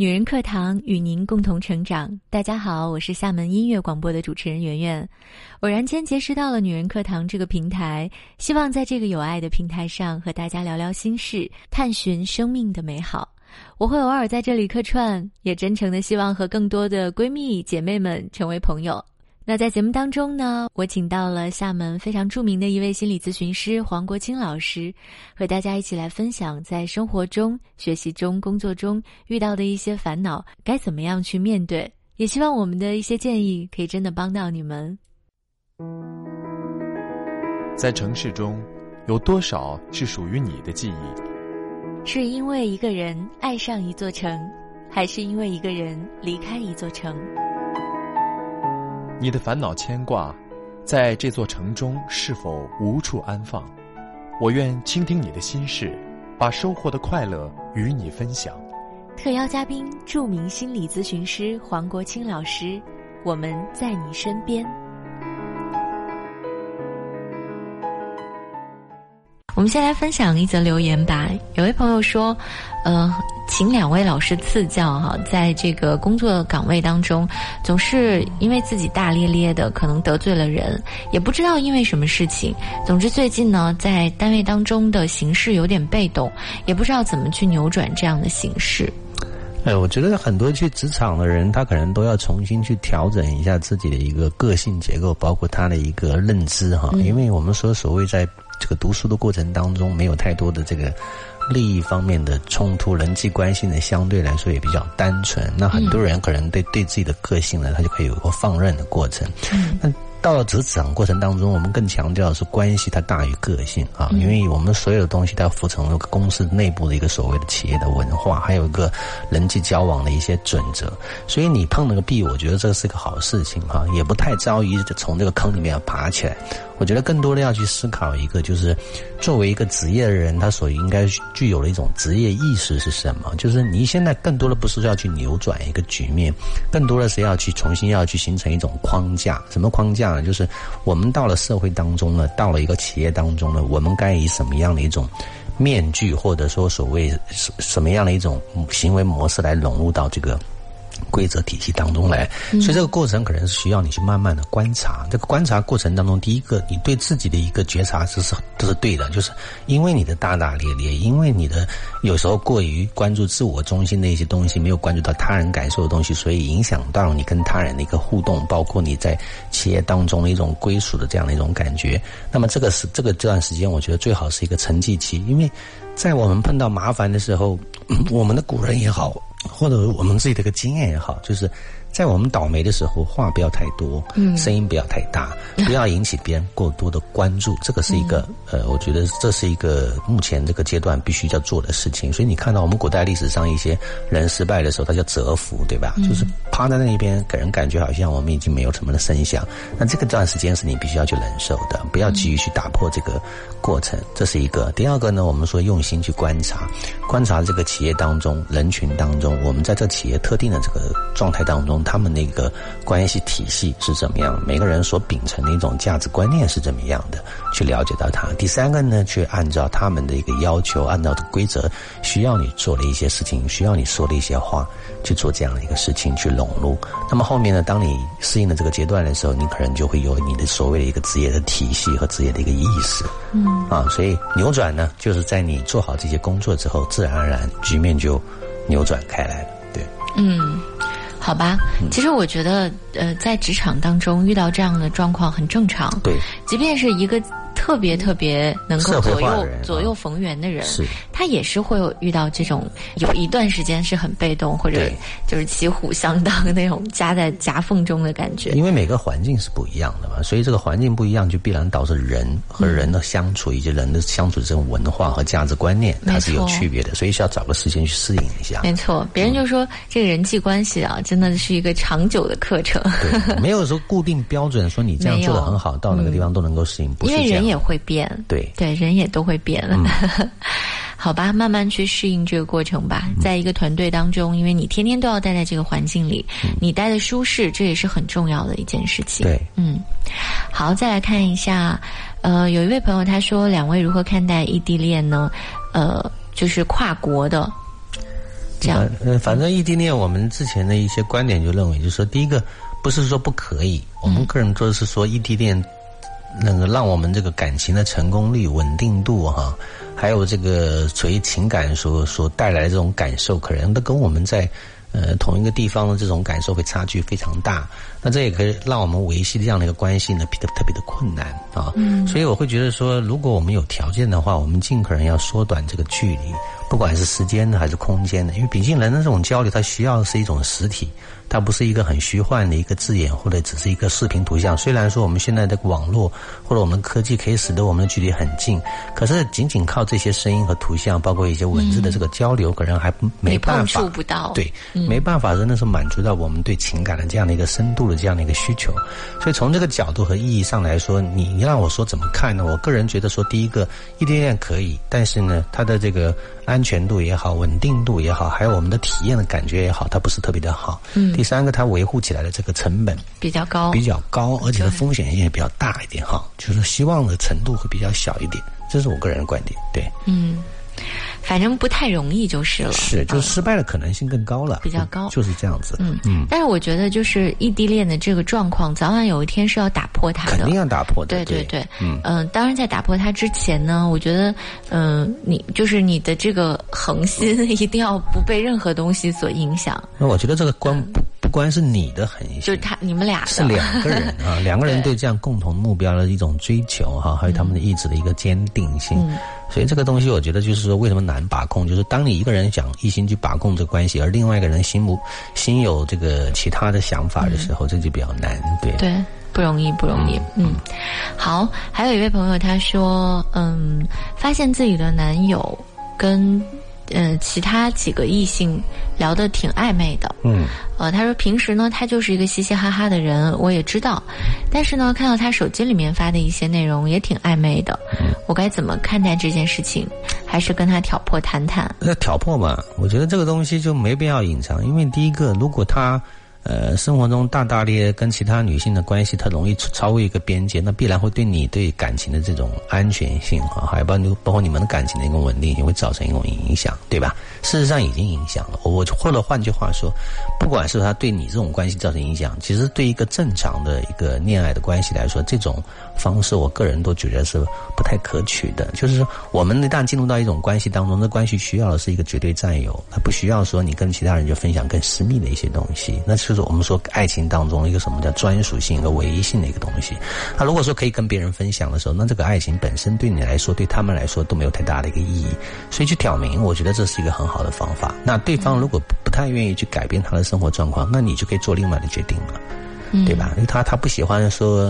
女人课堂与您共同成长。大家好，我是厦门音乐广播的主持人圆圆。偶然间结识到了女人课堂这个平台，希望在这个有爱的平台上和大家聊聊心事，探寻生命的美好。我会偶尔在这里客串，也真诚的希望和更多的闺蜜姐妹们成为朋友。那在节目当中呢，我请到了厦门非常著名的一位心理咨询师黄国清老师，和大家一起来分享在生活中、学习中、工作中遇到的一些烦恼，该怎么样去面对。也希望我们的一些建议可以真的帮到你们。在城市中，有多少是属于你的记忆？是因为一个人爱上一座城，还是因为一个人离开一座城？你的烦恼牵挂，在这座城中是否无处安放？我愿倾听你的心事，把收获的快乐与你分享。特邀嘉宾：著名心理咨询师黄国清老师。我们在你身边。我们先来分享一则留言吧。有位朋友说：“呃，请两位老师赐教哈，在这个工作岗位当中，总是因为自己大咧咧的，可能得罪了人，也不知道因为什么事情。总之最近呢，在单位当中的形势有点被动，也不知道怎么去扭转这样的形势。”哎，我觉得很多去职场的人，他可能都要重新去调整一下自己的一个个性结构，包括他的一个认知哈。因为我们说所谓在这个读书的过程当中，没有太多的这个利益方面的冲突，人际关系呢相对来说也比较单纯。那很多人可能对对自己的个性呢，他就可以有个放任的过程。嗯。到了职场过程当中，我们更强调的是关系它大于个性啊，因为我们所有的东西都要服从公司内部的一个所谓的企业的文化，还有一个人际交往的一些准则。所以你碰了个壁，我觉得这是个好事情哈，也不太着急从这个坑里面要爬起来。我觉得更多的要去思考一个，就是作为一个职业的人，他所应该具有的一种职业意识是什么？就是你现在更多的不是要去扭转一个局面，更多的是要去重新要去形成一种框架。什么框架就是我们到了社会当中呢，到了一个企业当中呢，我们该以什么样的一种面具，或者说所谓什什么样的一种行为模式来融入到这个？规则体系当中来，所以这个过程可能是需要你去慢慢的观察。这个观察过程当中，第一个，你对自己的一个觉察是是都是对的，就是因为你的大大咧咧，因为你的有时候过于关注自我中心的一些东西，没有关注到他人感受的东西，所以影响到你跟他人的一个互动，包括你在企业当中的一种归属的这样的一种感觉。那么这个是这个这段时间，我觉得最好是一个沉寂期，因为在我们碰到麻烦的时候，我们的古人也好。或者我们自己的一个经验也好，就是。在我们倒霉的时候，话不要太多，嗯，声音不要太大，不要引起别人过多的关注。这个是一个，呃，我觉得这是一个目前这个阶段必须要做的事情。所以你看到我们古代历史上一些人失败的时候，他叫蛰伏，对吧？就是趴在那边，给人感觉好像我们已经没有什么的声响。那这个段时间是你必须要去忍受的，不要急于去打破这个过程。这是一个。第二个呢，我们说用心去观察，观察这个企业当中人群当中，我们在这企业特定的这个状态当中。他们那个关系体系是怎么样？每个人所秉承的一种价值观念是怎么样的？去了解到他。第三个呢，去按照他们的一个要求，按照的规则，需要你做的一些事情，需要你说的一些话，去做这样的一个事情去融入。那么后面呢，当你适应了这个阶段的时候，你可能就会有你的所谓的一个职业的体系和职业的一个意识。嗯啊，所以扭转呢，就是在你做好这些工作之后，自然而然局面就扭转开来了。对，嗯。好吧，其实我觉得，呃，在职场当中遇到这样的状况很正常。对，即便是一个。特别特别能够左右左右逢源的人，是。他也是会有遇到这种有一段时间是很被动，或者就是骑虎相当那种夹在夹缝中的感觉。因为每个环境是不一样的嘛，所以这个环境不一样，就必然导致人和人的相处以及人的相处这种文化和价值观念，它是有区别的，所以需要找个时间去适应一下。没错，别人就说这个人际关系啊，真的是一个长久的课程，没有说固定标准，说你这样做的很好，到哪个地方都能够适应，不是这样。也会变，对对，人也都会变，好吧，慢慢去适应这个过程吧。在一个团队当中，因为你天天都要待在这个环境里，你待的舒适，这也是很重要的一件事情。对，嗯，好，再来看一下，呃，有一位朋友他说，两位如何看待异地恋呢？呃，就是跨国的。这样。呃，反正异地恋，我们之前的一些观点就认为，就是说，第一个不是说不可以，我们个人做的是说异地恋，那个让我们这个感情的成功率、稳定度哈，还有这个所谓情感所所带来的这种感受，可能都跟我们在。呃，同一个地方的这种感受会差距非常大，那这也可以让我们维系这样的一个关系呢，变得特别的困难啊。嗯，所以我会觉得说，如果我们有条件的话，我们尽可能要缩短这个距离，不管是时间的还是空间的，因为毕竟人的这种交流，它需要的是一种实体。它不是一个很虚幻的一个字眼，或者只是一个视频图像。虽然说我们现在的网络或者我们科技可以使得我们的距离很近，可是仅仅靠这些声音和图像，包括一些文字的这个交流，可能还没办法。触不到。对，没办法，真的是满足到我们对情感的这样的一个深度的这样的一个需求。所以从这个角度和意义上来说，你你让我说怎么看呢？我个人觉得说，第一个异地恋可以，但是呢，它的这个安全度也好，稳定度也好，还有我们的体验的感觉也好，它不是特别的好。嗯。第三个，它维护起来的这个成本比较高，比较高，而且的风险性也比较大一点哈，就是希望的程度会比较小一点，这是我个人的观点。对，嗯。反正不太容易就是了，是，就是失败的可能性更高了，比较高，就是这样子。嗯嗯。但是我觉得，就是异地恋的这个状况，早晚有一天是要打破它的，肯定要打破的。对对对，嗯嗯。当然，在打破它之前呢，我觉得，嗯，你就是你的这个恒心 一定要不被任何东西所影响。那我觉得这个关光是你的恒心，就是他你们俩是两个人啊，两个人对这样共同目标的一种追求哈，还有他们的意志的一个坚定性。所以这个东西，我觉得就是说，为什么难把控？就是当你一个人想一心去把控这关系，而另外一个人心不心有这个其他的想法的时候，这就比较难。对对，不容易，不容易。嗯，好，还有一位朋友他说，嗯，发现自己的男友跟。嗯，其他几个异性聊得挺暧昧的。嗯，呃，他说平时呢，他就是一个嘻嘻哈哈的人，我也知道。但是呢，看到他手机里面发的一些内容也挺暧昧的。我该怎么看待这件事情？还是跟他挑破谈谈？那挑破嘛，我觉得这个东西就没必要隐藏，因为第一个，如果他。呃，生活中大大咧跟其他女性的关系，它容易超过一个边界，那必然会对你对感情的这种安全性啊，还有包包括你们的感情的一个稳定性，会造成一种影响，对吧？事实上已经影响了。我或者换句话说，不管是他对你这种关系造成影响，其实对一个正常的一个恋爱的关系来说，这种方式，我个人都觉得是不太可取的。就是说，我们一旦进入到一种关系当中，这关系需要的是一个绝对占有，它不需要说你跟其他人就分享更私密的一些东西，那是。就是我们说爱情当中一个什么叫专属性、一个唯一性的一个东西。那如果说可以跟别人分享的时候，那这个爱情本身对你来说、对他们来说都没有太大的一个意义。所以去挑明，我觉得这是一个很好的方法。那对方如果不太愿意去改变他的生活状况，那你就可以做另外的决定了，对吧？因为他他不喜欢说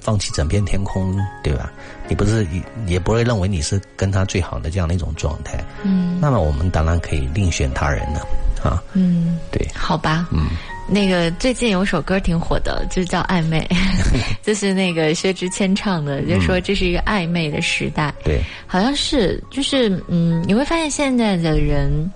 放弃整片天空，对吧？你不是也不会认为你是跟他最好的这样的一种状态。嗯，那么我们当然可以另选他人了啊。嗯，对，好吧。嗯。那个最近有首歌挺火的，就叫《暧昧》，就是那个薛之谦唱的，就说这是一个暧昧的时代。对，好像是，就是嗯，你会发现现在的人，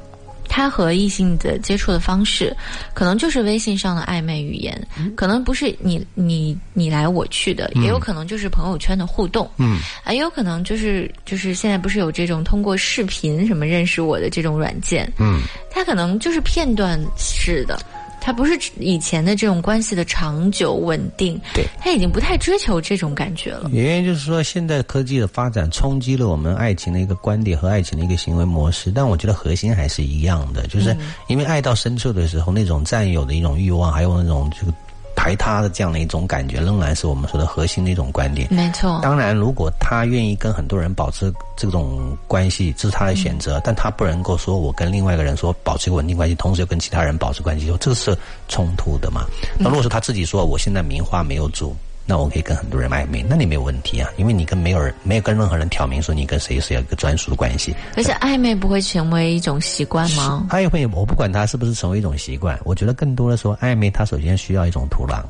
他和异性的接触的方式，可能就是微信上的暧昧语言，可能不是你你你来我去的，也有可能就是朋友圈的互动，嗯，啊，也有可能就是就是现在不是有这种通过视频什么认识我的这种软件，嗯，它可能就是片段式的。他不是以前的这种关系的长久稳定，对，他已经不太追求这种感觉了。原因就是说，现在科技的发展冲击了我们爱情的一个观点和爱情的一个行为模式，但我觉得核心还是一样的，就是因为爱到深处的时候，那种占有的一种欲望，还有那种这个。排他的这样的一种感觉，仍然是我们说的核心的一种观点。没错。当然，如果他愿意跟很多人保持这种关系，这是他的选择，但他不能够说我跟另外一个人说保持一个稳定关系，同时又跟其他人保持关系，这个是冲突的嘛？那如果说他自己说我现在名花没有主。那我可以跟很多人暧昧，那你没有问题啊，因为你跟没有人没有跟任何人挑明说你跟谁是有一个专属的关系。而且暧昧不会成为一种习惯吗？暧昧我不管它是不是成为一种习惯，我觉得更多的说暧昧它首先需要一种土壤，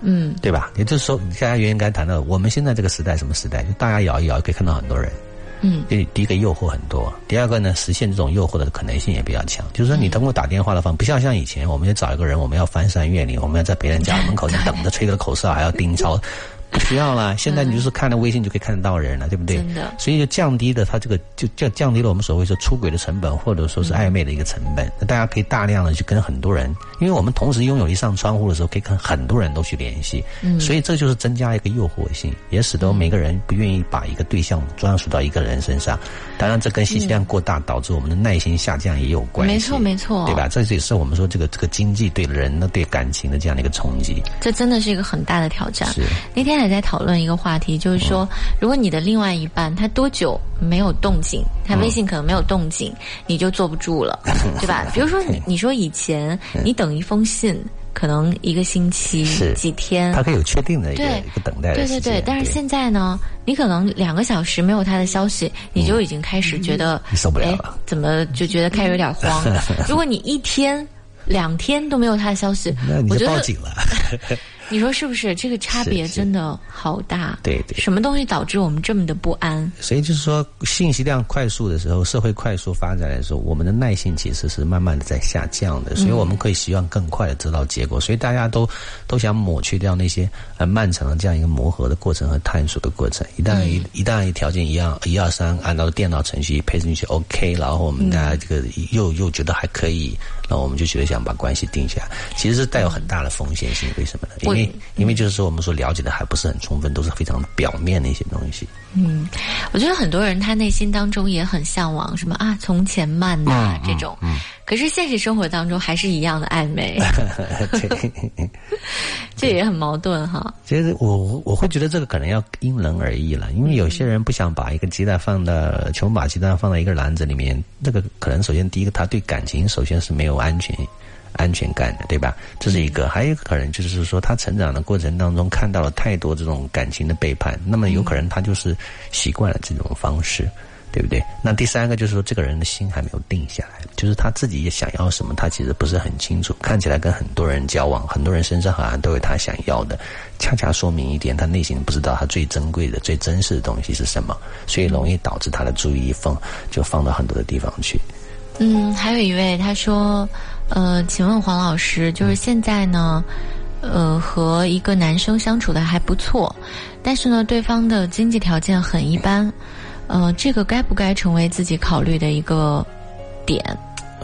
嗯，对吧？也就是说，你刚才原应该谈到，我们现在这个时代什么时代？就大家摇一摇可以看到很多人。嗯，第第一个诱惑很多，第二个呢，实现这种诱惑的可能性也比较强。就是说，你通过打电话的方，不像像以前，我们要找一个人，我们要翻山越岭，我们要在别人家门口 等着吹个口哨，还要盯梢。不需要了。现在你就是看了微信就可以看得到人了，对不对？真的。所以就降低了他这个，就降降低了我们所谓说出轨的成本，或者说是暧昧的一个成本。那大家可以大量的去跟很多人，因为我们同时拥有一扇窗户的时候，可以跟很多人都去联系。嗯。所以这就是增加一个诱惑性，也使得每个人不愿意把一个对象专属到一个人身上。当然，这跟信息量过大导致我们的耐心下降也有关系。没错，没错，对吧？这也是我们说这个这个经济对人的对感情的这样的一个冲击。这真的是一个很大的挑战。是。那天还在讨论一个话题，就是说，如果你的另外一半他多久没有动静，他微信可能没有动静，你就坐不住了，对吧？比如说，你你说以前你等一封信。可能一个星期、几天，他可以有确定的一个一个等待的对对对，但是现在呢，你可能两个小时没有他的消息，你就已经开始觉得受不了了。怎么就觉得开始有点慌？如果你一天、两天都没有他的消息，那你就报警了。你说是不是？这个差别真的好大。对对。什么东西导致我们这么的不安？所以就是说，信息量快速的时候，社会快速发展的时候，我们的耐性其实是慢慢的在下降的。所以我们可以希望更快的得到结果。所以大家都都想抹去掉那些呃漫长的这样一个磨合的过程和探索的过程。一旦一一旦条件一样，一二三，按照电脑程序配进去 OK，然后我们大家这个又又觉得还可以，那我们就觉得想把关系定下来，其实是带有很大的风险性。为什么呢？因为因为就是说，我们说了解的还不是很充分，都是非常表面的一些东西。嗯，我觉得很多人他内心当中也很向往什么啊，从前慢呐这种。嗯。可是现实生活当中还是一样的暧昧。这也很矛盾哈。其实我我会觉得这个可能要因人而异了，因为有些人不想把一个鸡蛋放到穷把鸡蛋放在一个篮子里面，那个可能首先第一个他对感情首先是没有安全。安全感的，对吧？这是一个，还有一个可能就是说，他成长的过程当中看到了太多这种感情的背叛，那么有可能他就是习惯了这种方式，对不对？那第三个就是说，这个人的心还没有定下来，就是他自己也想要什么，他其实不是很清楚。看起来跟很多人交往，很多人身上好像都有他想要的，恰恰说明一点，他内心不知道他最珍贵的、最真实的东西是什么，所以容易导致他的注意力放就放到很多的地方去。嗯，还有一位他说。呃，请问黄老师，就是现在呢，呃，和一个男生相处的还不错，但是呢，对方的经济条件很一般，呃，这个该不该成为自己考虑的一个点？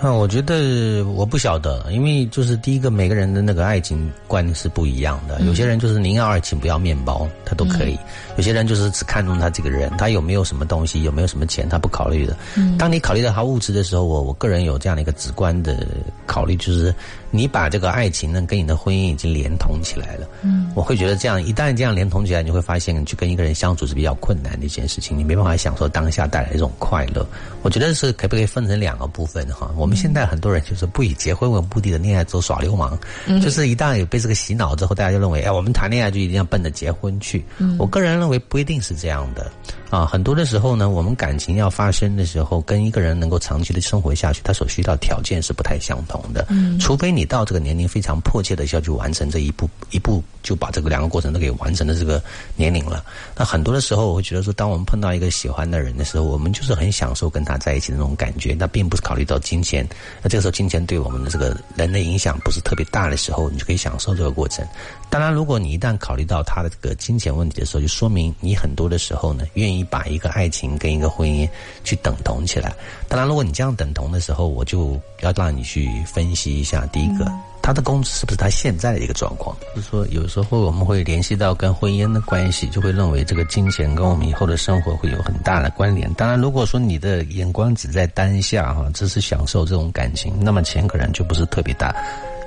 啊，我觉得我不晓得，因为就是第一个，每个人的那个爱情观是不一样的。有些人就是宁要爱情不要面包，他都可以；有些人就是只看重他这个人，他有没有什么东西，有没有什么钱，他不考虑的。嗯当你考虑到他物质的时候，我我个人有这样的一个直观的考虑，就是。你把这个爱情呢跟你的婚姻已经连通起来了，嗯，我会觉得这样一旦这样连通起来，你会发现你去跟一个人相处是比较困难的一件事情，你没办法享受当下带来的一种快乐。我觉得是可不可以分成两个部分哈？我们现在很多人就是不以结婚为目的的恋爱走耍流氓，就是一旦有被这个洗脑之后，大家就认为哎，我们谈恋爱就一定要奔着结婚去。嗯我个人认为不一定是这样的。啊，很多的时候呢，我们感情要发生的时候，跟一个人能够长期的生活下去，他所需要条件是不太相同的。嗯，除非你到这个年龄非常迫切的需要去完成这一步，一步就把这个两个过程都给完成的这个年龄了。那很多的时候，我会觉得说，当我们碰到一个喜欢的人的时候，我们就是很享受跟他在一起的那种感觉，那并不是考虑到金钱。那这个时候，金钱对我们的这个人的影响不是特别大的时候，你就可以享受这个过程。当然，如果你一旦考虑到他的这个金钱问题的时候，就说明你很多的时候呢，愿意把一个爱情跟一个婚姻去等同起来。当然，如果你这样等同的时候，我就要让你去分析一下，第一个，他的工资是不是他现在的一个状况？就是说，有时候我们会联系到跟婚姻的关系，就会认为这个金钱跟我们以后的生活会有很大的关联。当然，如果说你的眼光只在当下哈，只是享受这种感情，那么钱可能就不是特别大。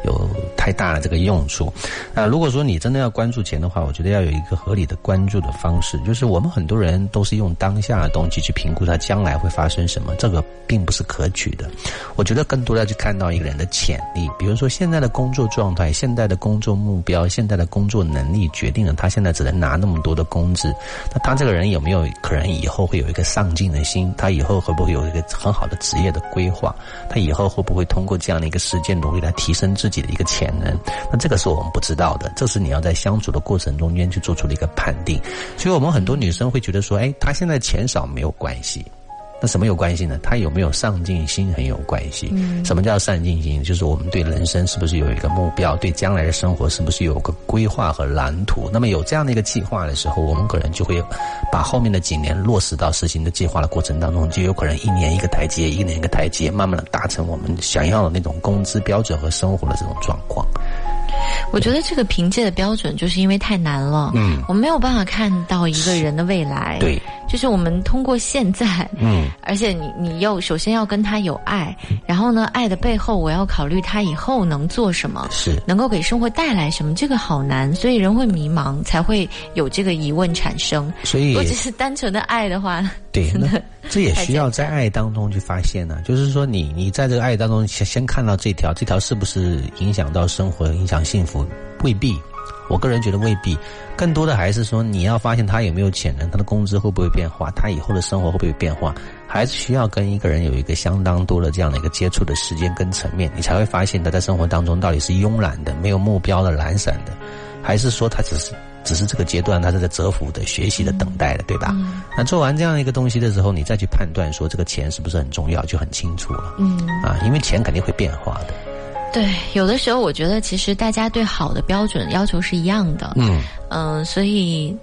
有太大的这个用处，那如果说你真的要关注钱的话，我觉得要有一个合理的关注的方式，就是我们很多人都是用当下的东西去评估他将来会发生什么，这个并不是可取的。我觉得更多的要去看到一个人的潜力，比如说现在的工作状态、现在的工作目标、现在的工作能力，决定了他现在只能拿那么多的工资。那他这个人有没有可能以后会有一个上进的心？他以后会不会有一个很好的职业的规划？他以后会不会通过这样的一个实践努力来提升自？己己的一个潜能，那这个是我们不知道的，这是你要在相处的过程中间去做出的一个判定。所以，我们很多女生会觉得说，哎，她现在钱少没有关系，那什么有关系呢？他有没有上进心很有关系。嗯，什么叫上进心？就是我们对人生是不是有一个目标，对将来的生活是不是有个规划和蓝图？那么有这样的一个计划的时候，我们可能就会把后面的几年落实到实行的计划的过程当中，就有可能一年一个台阶，一年一个台阶，慢慢的达成我们想要的那种工资标准和生活的这种状况。我觉得这个凭借的标准就是因为太难了，嗯，我没有办法看到一个人的未来，对，就是我们通过现在，嗯，而且你你又首先要跟他有爱，然后呢，爱的背后我要考虑他以后能做什么，是。能够给生活带来什么，这个好难，所以人会迷茫，才会有这个疑问产生。所以，如果只是单纯的爱的话，对，那 这也需要在爱当中去发现呢。就是说，你你在这个爱当中先先看到这条，这条是不是影响到生活，影响幸福？未必，我个人觉得未必，更多的还是说你要发现他有没有潜能，他的工资会不会变化，他以后的生活会不会变化，还是需要跟一个人有一个相当多的这样的一个接触的时间跟层面，你才会发现他在生活当中到底是慵懒的、没有目标的、懒散的，还是说他只是只是这个阶段他是在蛰伏的、学习的、等待的，对吧？那做完这样一个东西的时候，你再去判断说这个钱是不是很重要，就很清楚了。嗯啊，因为钱肯定会变化的。对，有的时候我觉得其实大家对好的标准要求是一样的，嗯嗯，所以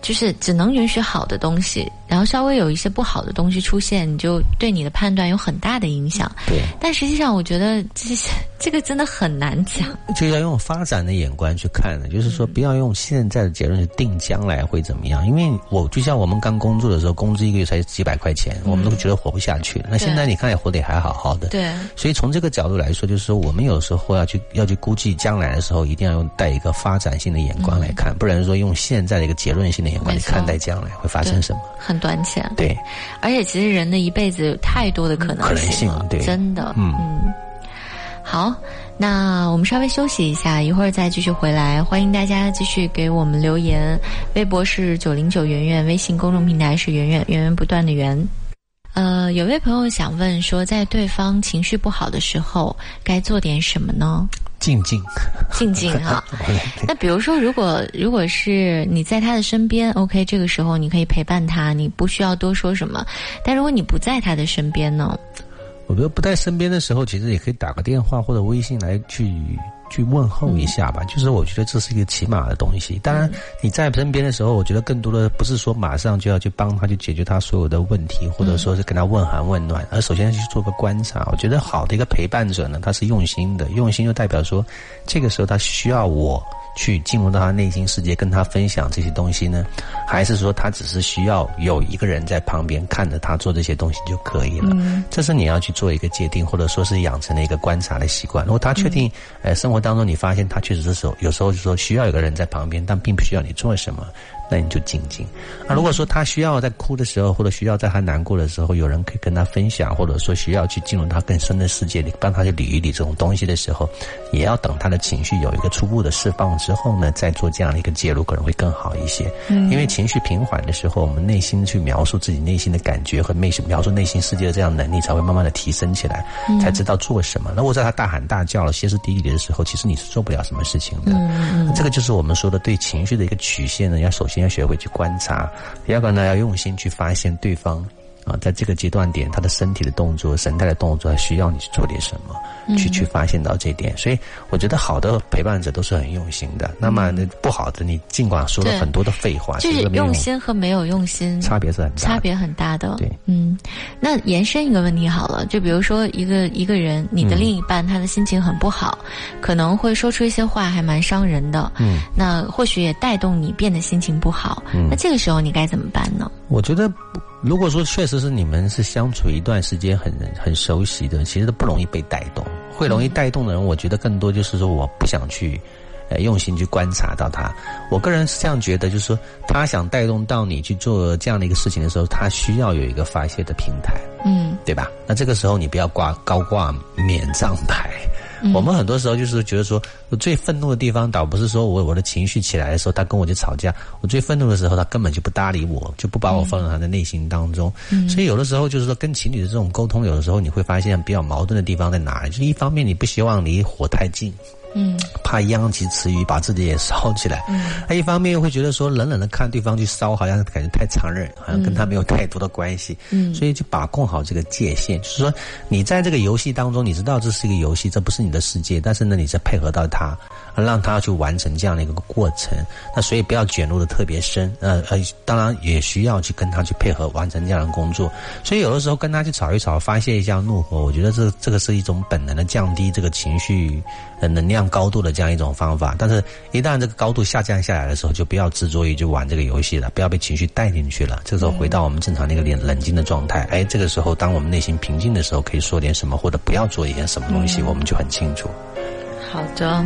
就是只能允许好的东西。然后稍微有一些不好的东西出现，你就对你的判断有很大的影响。对，但实际上我觉得这些 这个真的很难讲。就要用发展的眼光去看的，就是说不要用现在的结论去定将来会怎么样。因为我就像我们刚工作的时候，工资一个月才几百块钱，我们都觉得活不下去了。那现在你看也活得还好好的。对。所以从这个角度来说，就是说我们有时候要去要去估计将来的时候，一定要用带一个发展性的眼光来看，不然说用现在的一个结论性的眼光去看待将来会发生什么。很短浅。对，而且其实人的一辈子有太多的可能性，对，真的，嗯嗯。好，那我们稍微休息一下，一会儿再继续回来。欢迎大家继续给我们留言，微博是九零九圆圆，微信公众平台是圆圆源源不断的圆。呃，有位朋友想问说，在对方情绪不好的时候，该做点什么呢？静静，静静 哈。那比如说，如果如果是你在他的身边，OK，这个时候你可以陪伴他，你不需要多说什么。但如果你不在他的身边呢？我觉得不在身边的时候，其实也可以打个电话或者微信来去。去问候一下吧，就是我觉得这是一个起码的东西。当然你在身边的时候，我觉得更多的不是说马上就要去帮他去解决他所有的问题，或者说是跟他问寒问暖，而首先去做个观察。我觉得好的一个陪伴者呢，他是用心的，用心就代表说，这个时候他需要我。去进入到他内心世界，跟他分享这些东西呢，还是说他只是需要有一个人在旁边看着他做这些东西就可以了？这是你要去做一个界定，或者说是养成了一个观察的习惯。如果他确定，呃，生活当中你发现他确实是有时候就说需要有个人在旁边，但并不需要你做什么。那你就静静。那如果说他需要在哭的时候，或者需要在他难过的时候，有人可以跟他分享，或者说需要去进入他更深的世界里，帮他去理一理这种东西的时候，也要等他的情绪有一个初步的释放之后呢，再做这样的一个介入，可能会更好一些。嗯，因为情绪平缓的时候，我们内心去描述自己内心的感觉和内心描述内心世界的这样能力，才会慢慢的提升起来，才知道做什么。那我在他大喊大叫了、歇斯底里的时候，其实你是做不了什么事情的。嗯嗯，这个就是我们说的对情绪的一个曲线呢，要首先。要学会去观察，第二个呢，要用心去发现对方。啊，在这个阶段点，他的身体的动作、神态的动作，需要你去做点什么，去去发现到这点。所以，我觉得好的陪伴者都是很用心的。那么，那不好的，你尽管说了很多的废话，就是用心和没有用心差别是很大，差别很大的。对，嗯，那延伸一个问题好了，就比如说一个一个人，你的另一半他的心情很不好，可能会说出一些话，还蛮伤人的。嗯，那或许也带动你变得心情不好。嗯，那这个时候你该怎么办呢？我觉得。如果说确实是你们是相处一段时间很很熟悉的，其实都不容易被带动。会容易带动的人，我觉得更多就是说我不想去，呃，用心去观察到他。我个人是这样觉得，就是说他想带动到你去做这样的一个事情的时候，他需要有一个发泄的平台，嗯，对吧？那这个时候你不要挂高挂免账牌。我们很多时候就是觉得说，我最愤怒的地方，倒不是说我我的情绪起来的时候，他跟我就吵架。我最愤怒的时候，他根本就不搭理我，就不把我放在他的内心当中。所以有的时候就是说，跟情侣的这种沟通，有的时候你会发现比较矛盾的地方在哪里？就是一方面你不希望离火太近，嗯，怕殃及池鱼，把自己也烧起来。嗯，他一方面又会觉得说，冷冷的看对方去烧，好像感觉太残忍，好像跟他没有太多的关系。嗯，所以就把控好这个界限，就是说，你在这个游戏当中，你知道这是一个游戏，这不是你的世界，但是呢，你在配合到他，让他去完成这样的一个过程。那所以不要卷入的特别深，呃呃，当然也需要去跟他去配合完成这样的工作。所以有的时候跟他去吵一吵，发泄一下怒火，我觉得这这个是一种本能的降低这个情绪呃能量高度的这样一种方法。但是，一旦这个高度下降下来的时候，就不要执着于就玩这个游戏了，不要被情绪带进去了。这时候回到我们正常的一个冷冷静的状态，哎，这个时候当我们内心平静的时候，可以说点什么，或者不要做一件什么东西，我们就很清楚。好的，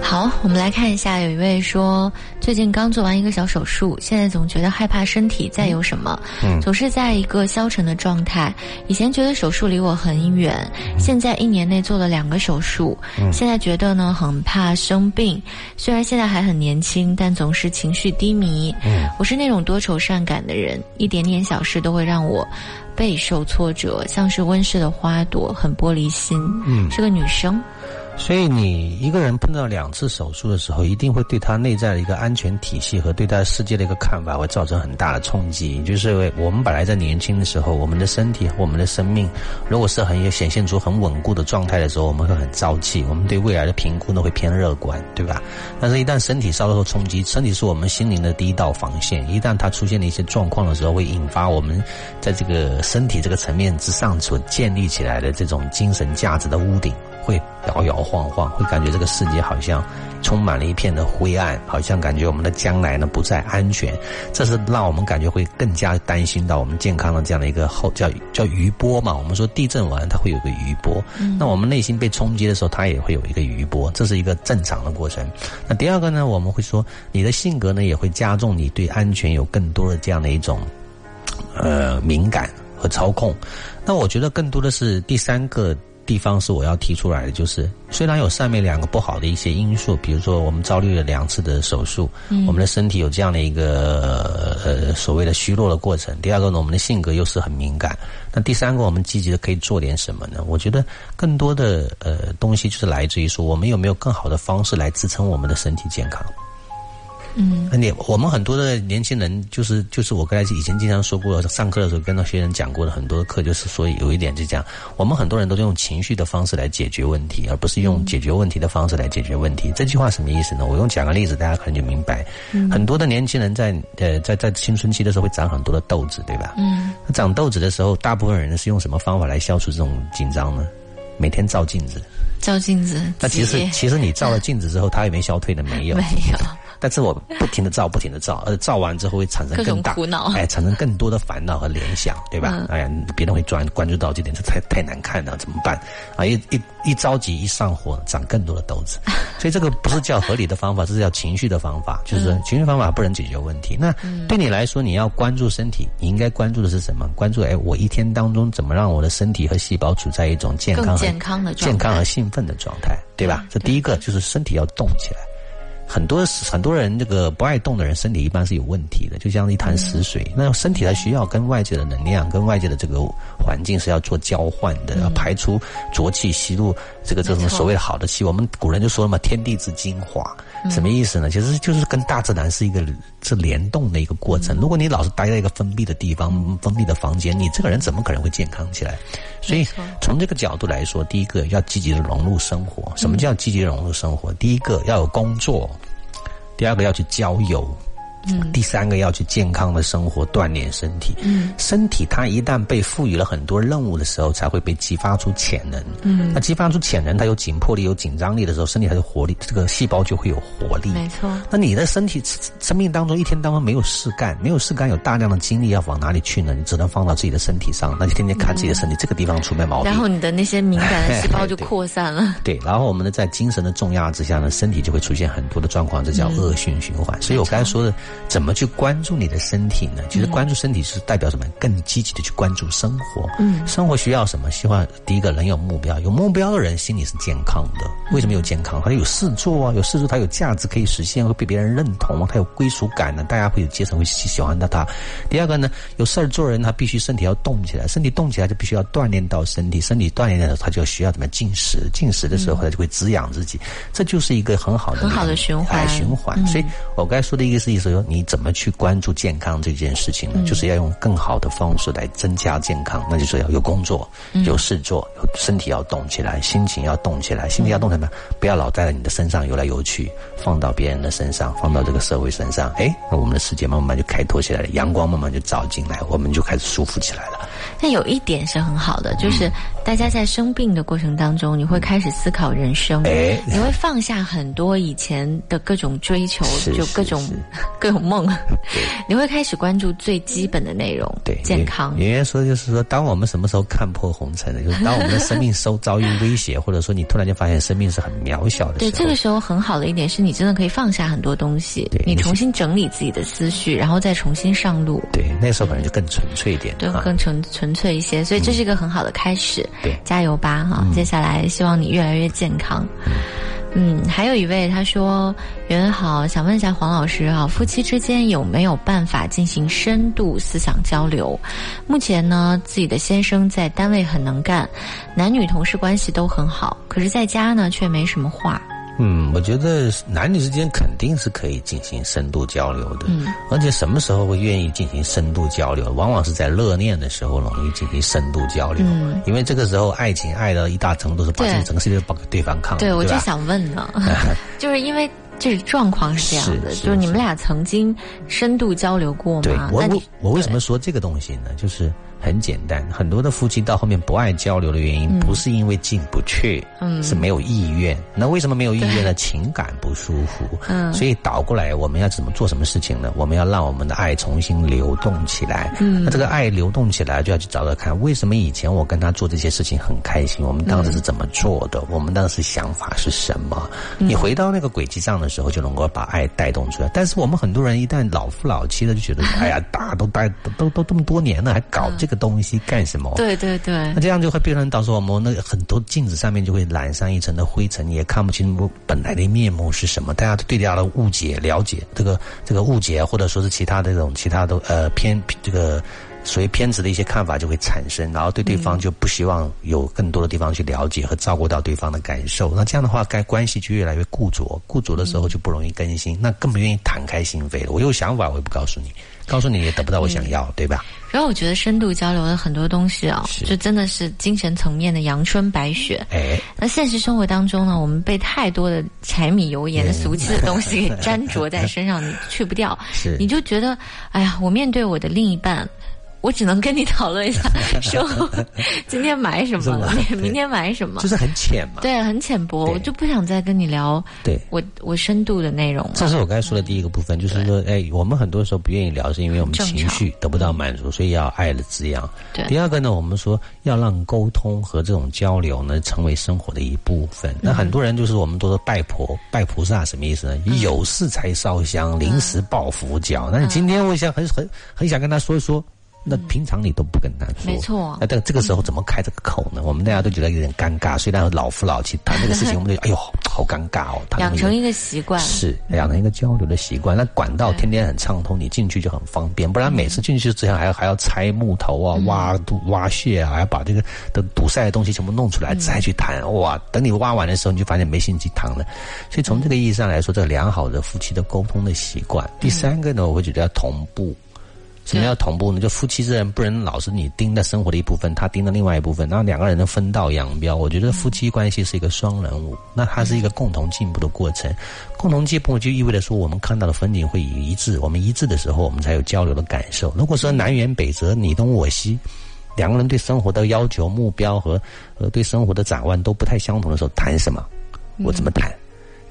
好，我们来看一下，有一位说，最近刚做完一个小手术，现在总觉得害怕身体再有什么，嗯总是在一个消沉的状态。以前觉得手术离我很远，现在一年内做了两个手术，现在觉得呢很怕生病。虽然现在还很年轻，但总是情绪低迷。嗯我是那种多愁善感的人，一点点小事都会让我备受挫折，像是温室的花朵，很玻璃心。嗯是个女生。所以，你一个人碰到两次手术的时候，一定会对他内在的一个安全体系和对待世界的一个看法，会造成很大的冲击。就是我们本来在年轻的时候，我们的身体我们的生命，如果是很有显现出很稳固的状态的时候，我们会很朝气，我们对未来的评估呢会偏乐观，对吧？但是，一旦身体遭受冲击，身体是我们心灵的第一道防线，一旦它出现了一些状况的时候，会引发我们在这个身体这个层面之上所建立起来的这种精神价值的屋顶。会摇摇晃晃，会感觉这个世界好像充满了一片的灰暗，好像感觉我们的将来呢不再安全，这是让我们感觉会更加担心到我们健康的这样的一个后叫叫余波嘛。我们说地震完它会有个余波，那我们内心被冲击的时候，它也会有一个余波，这是一个正常的过程。那第二个呢，我们会说你的性格呢也会加重你对安全有更多的这样的一种呃敏感和操控。那我觉得更多的是第三个。地方是我要提出来的，就是虽然有上面两个不好的一些因素，比如说我们遭遇了两次的手术，嗯我们的身体有这样的一个呃所谓的虚弱的过程。第二个呢，我们的性格又是很敏感。那第三个，我们积极的可以做点什么呢？我觉得更多的呃东西就是来自于说，我们有没有更好的方式来支撑我们的身体健康。嗯，你我们很多的年轻人，就是就是我刚才以前经常说过，上课的时候跟那些人讲过的很多的课，就是说有一点就这样，我们很多人都是用情绪的方式来解决问题，而不是用解决问题的方式来解决问题。这句话什么意思呢？我用讲个例子，大家可能就明白。很多的年轻人在呃在在青春期的时候会长很多的痘子，对吧？嗯，长痘子的时候，大部分人是用什么方法来消除这种紧张呢？每天照镜子。照镜子。那其实其实你照了镜子之后，它也没消退的，没有。没有。但是我不停的照，不停的照，而照完之后会产生更大苦恼哎，产生更多的烦恼和联想，对吧？嗯哎呀，别人会专关注到这点，这太太难看了，怎么办？啊，一一一着急一上火，长更多的痘子，所以这个不是叫合理的方法，这是叫情绪的方法，就是说情绪方法不能解决问题。那对你来说，你要关注身体，你应该关注的是什么？关注哎，我一天当中怎么让我的身体和细胞处在一种健康健康的状态健康和兴奋的状态，对吧？这第一个就是身体要动起来。很多很多人这个不爱动的人，身体一般是有问题的，就像一潭死水。那身体它需要跟外界的能量、跟外界的这个环境是要做交换的，要排出浊气，吸入这个这种所谓的好的气。我们古人就说了嘛，天地之精华，什么意思呢？其实就是跟大自然是一个是联动的一个过程。如果你老是待在一个封闭的地方、封闭的房间，你这个人怎么可能会健康起来？所以从这个角度来说，第一个要积极的融入生活。什么叫积极融入生活？第一个要有工作，第二个要去交友。嗯，第三个要去健康的生活，锻炼身体。嗯，身体它一旦被赋予了很多任务的时候，才会被激发出潜能。嗯，那激发出潜能，它有紧迫力、有紧张力的时候，身体它的活力，这个细胞就会有活力。没错。那你的身体生命当中一天当中没有事干，没有事干，有大量的精力要往哪里去呢？你只能放到自己的身体上，那就天天看自己的身体，这个地方出现毛病。然后你的那些敏感的 细胞就扩散了。对，然后我们呢，在精神的重压之下呢，身体就会出现很多的状况，这叫恶性循环。所以我刚才说的，怎么去关注你的身体呢？其实关注身体是代表什么？更积极的去关注生活。嗯，生活需要什么？希望第一个人有目标，有目标的人心里是健康的。为什么有健康？他有事做啊，有事做，他有价值可以实现，会被别人认同，他有归属感呢，大家会有阶层会喜欢到他。第二个呢，有事儿做人，他必须身体要动起来，身体动起来就必须要锻炼到身体，身体锻炼的时候，他就需要怎么进食，进食的时候他就会滋养自己，这就是一个很好的很好的循环循环。所以我刚才说的一个是意思说，你怎么去关注健康这件事情呢？就是要用更好的方式来增加健康，那就是要有工作，有事做，有身体要动起来，心情要动起来，心情要动起来，不要老在你的身上游来游去，放到别人的身上，放到这个社会身上，哎，那我们的世界慢慢就开拓起来了，阳光慢慢就照进来，我们就开始舒服起来了。但有一点是很好的，就是大家在生病的过程当中，你会开始思考人生，哎，你会放下很多以前的各种追求，就各种 各种梦，你会开始关注最基本的内容，对健康。圆圆说就是说，当我们什么时候看破红尘了？就是当我们的生命受遭遇威胁，或者说你突然间发现生命是很渺小的时候，对，这个时候很好的一点是你真的可以放下很多东西，你重新整理自己的思绪，然后再重新上路。对，那时候可能就更纯粹一点，对，更纯纯粹一些。所以这是一个很好的开始，对，加油吧哈！接下来希望你越来越健康。嗯，嗯还有一位他说：“袁好，想问一下黄老师啊，夫妻之间有没有办法进行深度思想交流？目前呢，自己的先生在单位很能干，男女同事关系都很好，可是在家呢却没什么话。”嗯，我觉得男女之间肯定是可以进行深度交流的，嗯，而且什么时候会愿意进行深度交流？往往是在热恋的时候容易进行深度交流，嗯，因为这个时候爱情爱到一大程度是把整个世界都给对方看，对，我就想问呢，就是因为这状况是这样的，就是你们俩曾经深度交流过吗？我我我为什么说这个东西呢？就是。很简单，很多的夫妻到后面不爱交流的原因，不是因为进不去，嗯，是没有意愿。那为什么没有意愿呢？情感不舒服。嗯，所以倒过来，我们要怎么做什么事情呢？我们要让我们的爱重新流动起来。嗯，那这个爱流动起来，就要去找找看，为什么以前我跟他做这些事情很开心？我们当时是怎么做的？我们当时想法是什么？你回到那个轨迹上的时候，就能够把爱带动出来。但是我们很多人一旦老夫老妻的，就觉得 哎呀，大都待都都这么多年了，还搞这个。东西干什么？对对对，那这样就会变成到时候我们那很多镜子上面就会染上一层的灰尘，也看不清我本来的面目是什么。大家对大家的误解、了解这个这个误解，或者说是其他的这种其他的呃偏这个所谓偏执的一些看法就会产生，然后对对方就不希望有更多的地方去了解和照顾到对方的感受。那这样的话，该关系就越来越固着，固着的时候就不容易更新，那更不愿意敞开心扉了。我有想法，我也不告诉你。告诉你也得不到我想要，对吧？然后我觉得深度交流的很多东西啊，就真的是精神层面的阳春白雪。哎，那现实生活当中呢，我们被太多的柴米油盐俗气的东西给粘着在身上，你去不掉。是，你就觉得，哎呀，我面对我的另一半。我只能跟你讨论一下，说 今天买什么，明天买什么，就是很浅嘛。对，很浅薄，我就不想再跟你聊。对，我我深度的内容。这是我刚才说的第一个部分，就是说，哎，我们很多时候不愿意聊，是因为我们情绪得不到满足，所以要爱的滋养。对。第二个呢，我们说要让沟通和这种交流呢，成为生活的一部分。那很多人就是我们都说拜佛、拜菩萨，什么意思呢？有事才烧香，临时抱佛脚。那你今天我想很很很想跟他说一说。那平常你都不跟他说，没错。那但这个时候怎么开这个口呢？我们大家都觉得有点尴尬。虽然老夫老妻谈这个事情，我们就 哎呦，好尴尬哦。养成一个习惯是养成一个交流的习惯。那管道天天很畅通，你进去就很方便。不然每次进去之前还要还要拆木头啊、挖堵挖穴啊，还要把这个的堵塞的东西全部弄出来再去谈。哇，等你挖完的时候，你就发现没兴趣谈了。所以从这个意义上来说，这个良好的夫妻的沟通的习惯。第三个呢，我会觉得要同步。什么叫同步呢？就夫妻之间不能老是你盯在生活的一部分，他盯着另外一部分，然后两个人的分道扬镳。我觉得夫妻关系是一个双人舞，那它是一个共同进步的过程。共同进步就意味着说，我们看到的风景会一致，我们一致的时候，我们才有交流的感受。如果说南辕北辙，你东我西，两个人对生活的要求、目标和呃对生活的展望都不太相同的时候，谈什么？我怎么谈？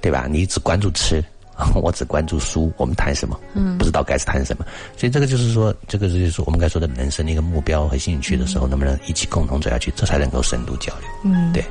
对吧？你只关注吃。我只关注书，我们谈什么？嗯，不知道该是谈什么。所以这个就是说，这个就是我们该说的人生的一个目标和兴趣的时候，能不能一起共同走下去，这才能够深度交流。嗯，对。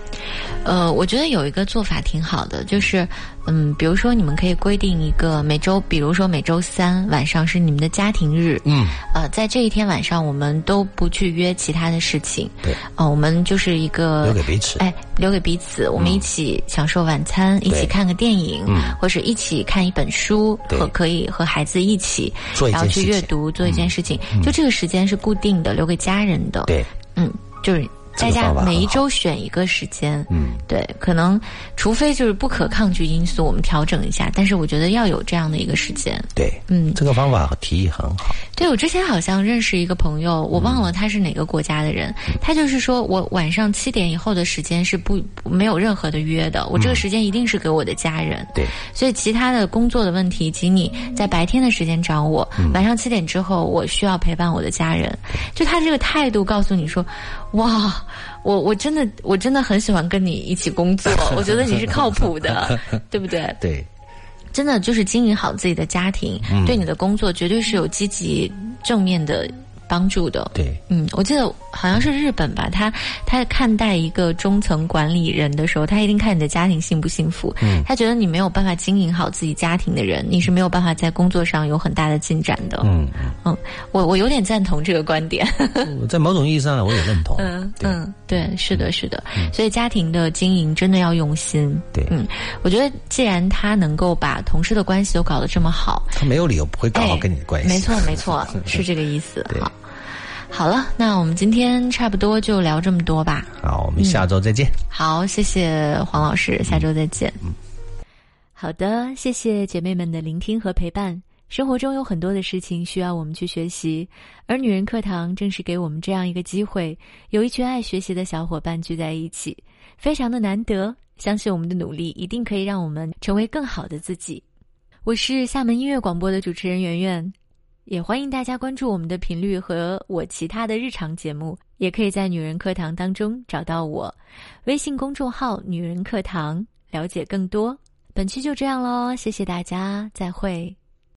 呃，我觉得有一个做法挺好的，就是。嗯，比如说你们可以规定一个每周，比如说每周三晚上是你们的家庭日。嗯，呃，在这一天晚上，我们都不去约其他的事情。对，呃，我们就是一个留给彼此，哎，留给彼此，我们一起享受晚餐，一起看个电影，或者一起看一本书，和可以和孩子一起，然后去阅读，做一件事情。就这个时间是固定的，留给家人的。对，嗯，就是。大家每一周选一个时间，嗯，对，可能除非就是不可抗拒因素，我们调整一下。但是我觉得要有这样的一个时间，对，嗯，这个方法和提议很好。对我之前好像认识一个朋友，我忘了他是哪个国家的人，他就是说我晚上七点以后的时间是不没有任何的约的，我这个时间一定是给我的家人。对，所以其他的工作的问题，请你在白天的时间找我，晚上七点之后我需要陪伴我的家人。就他这个态度告诉你说，哇。我我真的我真的很喜欢跟你一起工作，我觉得你是靠谱的，对不对？对，真的就是经营好自己的家庭，对你的工作绝对是有积极正面的。帮助的，对，嗯，我记得好像是日本吧，他他看待一个中层管理人的时候，他一定看你的家庭幸不幸福。嗯，他觉得你没有办法经营好自己家庭的人，你是没有办法在工作上有很大的进展的。嗯嗯，我我有点赞同这个观点，在某种意义上呢，我也认同。嗯嗯，对，是的，是的，所以家庭的经营真的要用心。对，嗯，我觉得既然他能够把同事的关系都搞得这么好，他没有理由不会搞好跟你的关系。没错，没错，是这个意思。好。好了，那我们今天差不多就聊这么多吧。好，我们下周再见。好，谢谢黄老师，下周再见。嗯，好的，谢谢姐妹们的聆听和陪伴。生活中有很多的事情需要我们去学习，而女人课堂正是给我们这样一个机会，有一群爱学习的小伙伴聚在一起，非常的难得。相信我们的努力一定可以让我们成为更好的自己。我是厦门音乐广播的主持人圆圆。也欢迎大家关注我们的频率和我其他的日常节目，也可以在女人课堂当中找到我，微信公众号“女人课堂”了解更多。本期就这样喽，谢谢大家，再会。